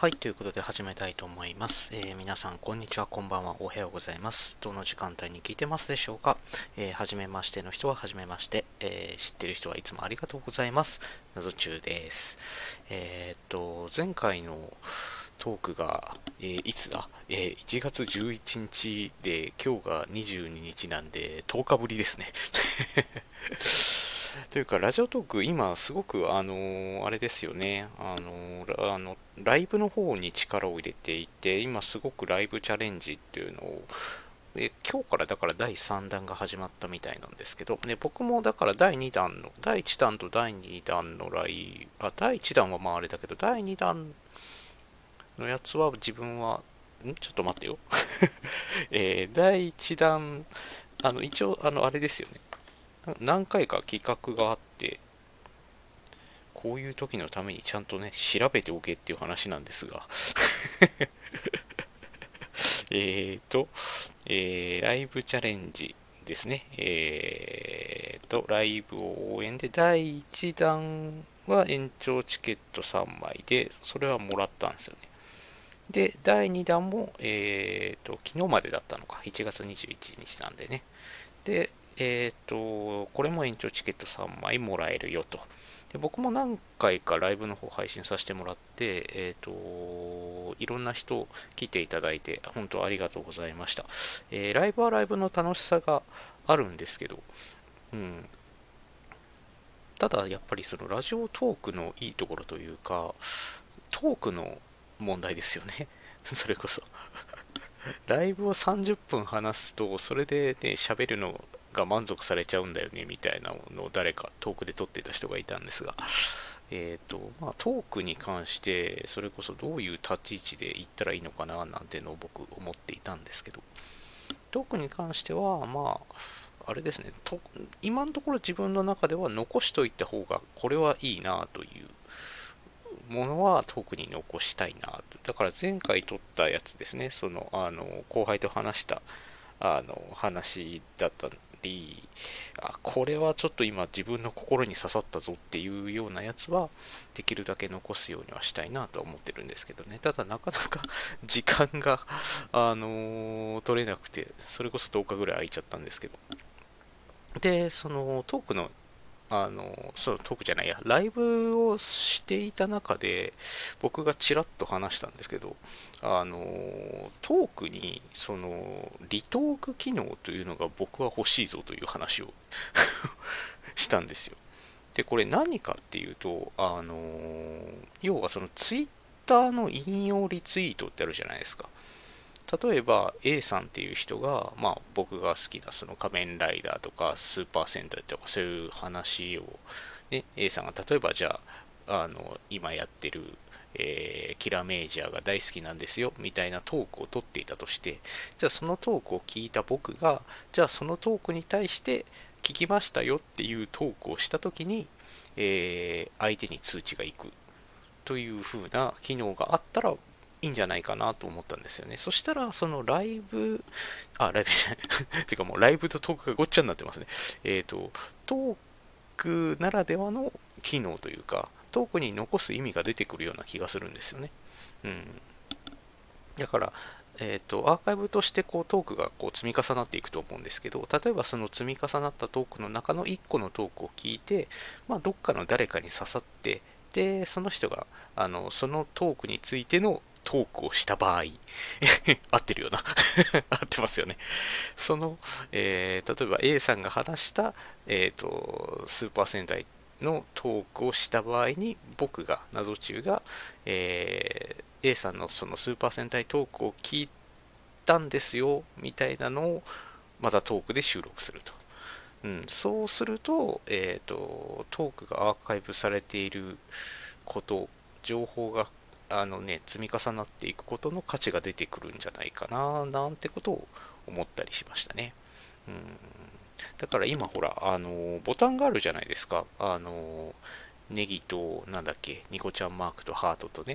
はい、ということで始めたいと思います。えー、皆さん、こんにちは、こんばんは、おはようございます。どの時間帯に聞いてますでしょうか？えー、はじめましての人ははじめまして、えー、知ってる人はいつもありがとうございます。謎中です。えー、っと、前回のトークが、えー、いつだ、えー、1月11日で、今日が22日なんで、10日ぶりですね。というか、ラジオトーク、今、すごく、あの、あれですよね、あの、あの、ライブの方に力を入れていて、今、すごくライブチャレンジっていうのを、で今日からだから第3弾が始まったみたいなんですけど、ね、僕もだから第2弾の、第1弾と第2弾のライブ、あ、第1弾はまああれだけど、第2弾のやつは自分は、ん？ちょっと待ってよ。えー、第1弾、あの、一応、あの、あれですよね。何回か企画があって、こういう時のためにちゃんとね、調べておけっていう話なんですが えっと、えー、ライブチャレンジですね。えーと、ライブを応援で、第1弾は延長チケット3枚で、それはもらったんですよね。で、第2弾も、えーと、昨日までだったのか、1月21日なんでね。で、えっ、ー、と、これも延長チケット3枚もらえるよと。で僕も何回かライブの方配信させてもらって、えっ、ー、と、いろんな人来ていただいて、本当ありがとうございました。えー、ライブはライブの楽しさがあるんですけど、うん。ただ、やっぱりそのラジオトークのいいところというか、トークの問題ですよね。それこそ ライブを30分話すと、それでね、喋るのが満足されちゃうんだよねみたいなのを誰かトークで撮ってた人がいたんですが、えーとまあ、トークに関してそれこそどういう立ち位置で言ったらいいのかななんてのを僕思っていたんですけど。トークに関してはまああれですねと今のところ自分の中では残しといた方がこれはいいなというものは特に残したいなだから前回撮ったやつですねそのあの後輩と話したあの話だったりあこれはちょっと今自分の心に刺さったぞっていうようなやつはできるだけ残すようにはしたいなと思ってるんですけどね。ただなかなか 時間が、あのー、取れなくてそれこそ10日ぐらい空いちゃったんですけど。でそのトークのあの、そう、トークじゃないや、ライブをしていた中で、僕がちらっと話したんですけど、あの、トークに、その、リトーク機能というのが僕は欲しいぞという話を したんですよ。で、これ何かっていうと、あの、要はそのツイッターの引用リツイートってあるじゃないですか。例えば A さんっていう人が、まあ、僕が好きなその仮面ライダーとかスーパー戦隊とかそういう話を、ね、A さんが例えばじゃああの今やってる、えー、キラメージャーが大好きなんですよみたいなトークを取っていたとしてじゃあそのトークを聞いた僕がじゃあそのトークに対して聞きましたよっていうトークをした時に、えー、相手に通知がいくという風な機能があったらいいんじゃないかなと思ったんですよね。そしたら、そのライブ、あ、ライブじゃない。てかもうライブとトークがごっちゃになってますね。えっ、ー、と、トークならではの機能というか、トークに残す意味が出てくるような気がするんですよね。うん。だから、えーと、アーカイブとしてこうトークがこう積み重なっていくと思うんですけど例えばその積み重なったトークの中の1個のトークを聞いて、まあ、どっかの誰かに刺さってでその人があのそのトークについてのトークをした場合 合ってるよな。合ってますよね。その、えー、例えば A さんが話した、えーと、スーパー戦隊のトークをした場合に僕が謎中が、えー、A さんのそのスーパー戦隊トークを聞いたんですよみたいなのをまたトークで収録すると、うん、そうすると,、えーとトークがアーカイブされていること情報があのね、積み重なっていくことの価値が出てくるんじゃないかな、なんてことを思ったりしましたね。うんだから今ほら、あの、ボタンがあるじゃないですか。あの、ネギと、なんだっけ、ニコちゃんマークとハートとね。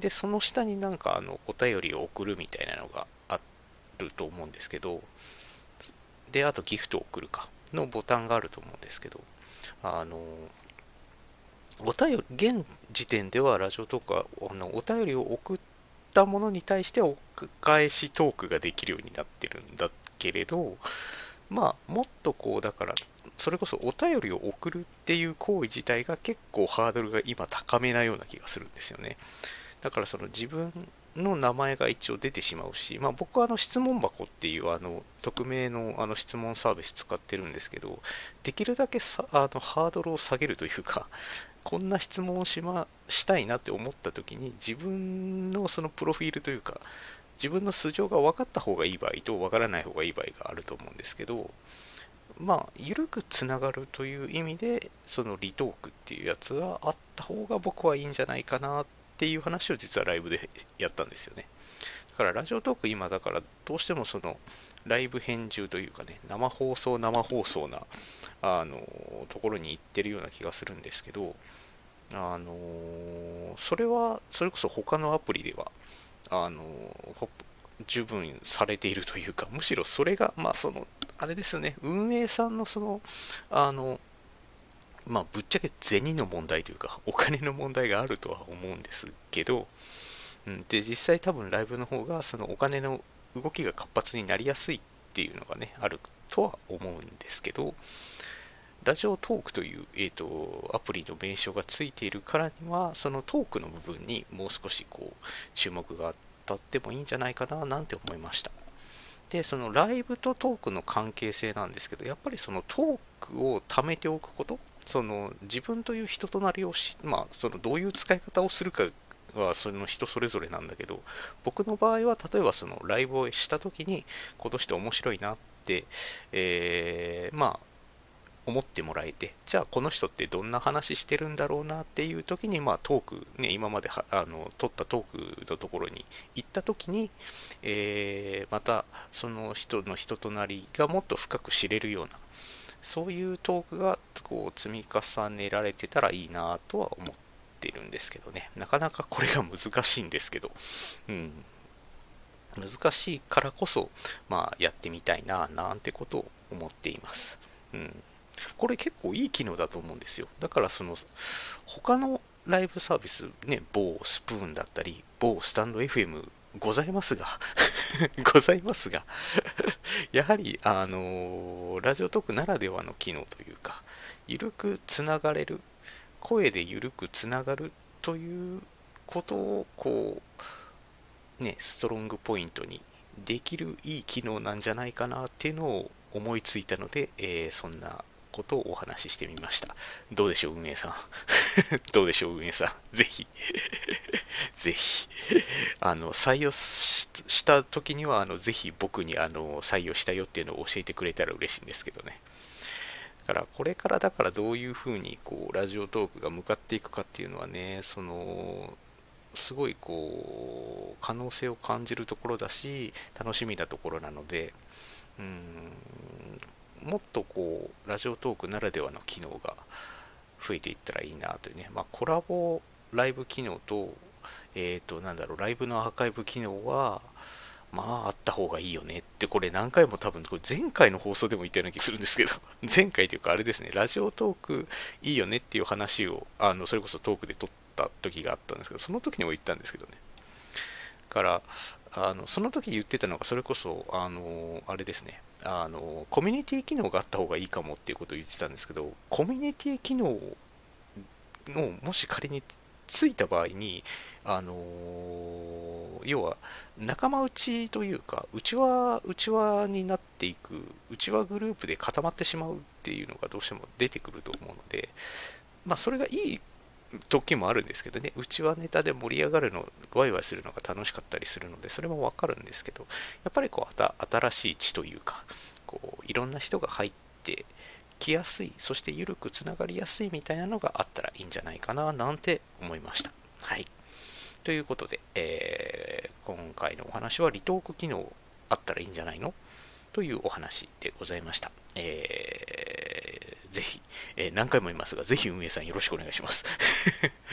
で、その下になんかあの、お便りを送るみたいなのがあると思うんですけど、で、あとギフトを送るか、のボタンがあると思うんですけど、あの、お便り、現時点ではラジオトークはあのお便りを送ったものに対してお返しトークができるようになってるんだけれど、まあ、もっとこう、だから、それこそお便りを送るっていう行為自体が結構ハードルが今高めなような気がするんですよね。だからその自分の名前が一応出てしまうし、まあ、僕はあの質問箱っていうあの匿名のあの質問サービス使ってるんですけど、できるだけさあのハードルを下げるというか、こんな質問をし,、ま、したいなって思った時に自分のそのプロフィールというか、自分の素性が分かった方がいい場合と分からない方がいい場合があると思うんですけど、まあ、緩くつながるという意味で、そのリトークっていうやつはあった方が僕はいいんじゃないかなっていう話を実はライブでやったんですよね。だからラジオトーク今だからどうしてもそのライブ編集というかね、生放送生放送なあのところに行ってるような気がするんですけど、あのそれはそれこそ他のアプリではあの十分されているというか、むしろそれが、まあその、あれですよね、運営さんのその、あの、まあぶっちゃけ銭の問題というか、お金の問題があるとは思うんですけど、うん、で、実際多分ライブの方が、そのお金の動きが活発になりやすいっていうのがね、あるとは思うんですけど、ラジオトークという、えーと、アプリの名称がついているからには、そのトークの部分にもう少しこう注目が当たってもいいんじゃないかななんて思いました。で、そのライブとトークの関係性なんですけど、やっぱりそのトークを貯めておくこと、その自分という人となりをし、まあ、そのどういう使い方をするかはその人それぞれなんだけど、僕の場合は例えばそのライブをした時に、今年って面白いなって、えー、まあ、思ってもらえて、じゃあこの人ってどんな話してるんだろうなっていう時に、まあトーク、ね、今まであの撮ったトークのところに行った時に、えー、またその人の人となりがもっと深く知れるような、そういうトークがこう積み重ねられてたらいいなとは思ってるんですけどね。なかなかこれが難しいんですけど、うん。難しいからこそ、まあやってみたいな、なんてことを思っています。うんこれ結構いい機能だと思うんですよ。だからその、他のライブサービス、ね、某スプーンだったり、某スタンド FM ございますが ございますが やはり、あのー、ラジオトークならではの機能というか、ゆるくつながれる、声でゆるくつながるということを、こう、ね、ストロングポイントにできるいい機能なんじゃないかなっていうのを思いついたので、えー、そんなことをお話ししてみました。どうでしょう、運営さん？どうでしょう、運営さん？ぜひ ぜひ、あの、採用した時には、あの、ぜひ僕に、あの、採用したよっていうのを教えてくれたら嬉しいんですけどね。だから、これからだからどういうふうに、こう、ラジオトークが向かっていくかっていうのはね、その、すごいこう可能性を感じるところだし楽しみなところなのでうんもっとこう、ラジオトークならではの機能が増えていったらいいなというね、まあ、コラボライブ機能と、えっ、ー、と、なんだろう、ライブのアーカイブ機能は、まあ、あった方がいいよねって、これ何回も多分、これ前回の放送でも言ったような気するんですけど、前回というかあれですね、ラジオトークいいよねっていう話を、あの、それこそトークで撮った時があったんですけど、その時にも言ったんですけどね。から、あのその時言ってたのが、それこそ、あの、あれですね、あの、コミュニティ機能があった方がいいかもっていうことを言ってたんですけど、コミュニティ機能をもし仮についた場合に、あの要は仲間内というか、内輪、内輪になっていく、内輪グループで固まってしまうっていうのがどうしても出てくると思うので、まあ、それがいい時もあるんですけどね、うちはネタで盛り上がるの、ワイワイするのが楽しかったりするので、それもわかるんですけど、やっぱりこう、新しい地というか、こう、いろんな人が入ってきやすい、そして緩くつながりやすいみたいなのがあったらいいんじゃないかな、なんて思いました。はい。ということで、えー、今回のお話はリトーク機能あったらいいんじゃないの？というお話でございました。えー、ぜひ、えー、何回も言いますが、ぜひ運営さんよろしくお願いします。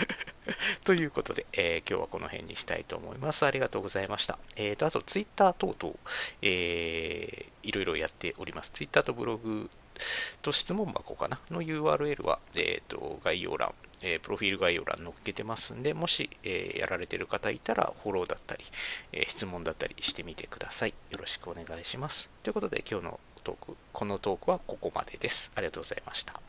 ということで、えー、今日はこの辺にしたいと思います。ありがとうございました。え、ー、と、あと、ツイッター等々、えー、いろいろやっております。ツイッターとブログと質問箱かな？の URL は、えっ、ー、と、概要欄、えー、プロフィール概要欄載っけてますんで、もし、えー、やられてる方いたら、フォローだったり、えー、質問だったりしてみてください。よろしくお願いします。ということで、今日のトーク、このトークはここまでです。ありがとうございました。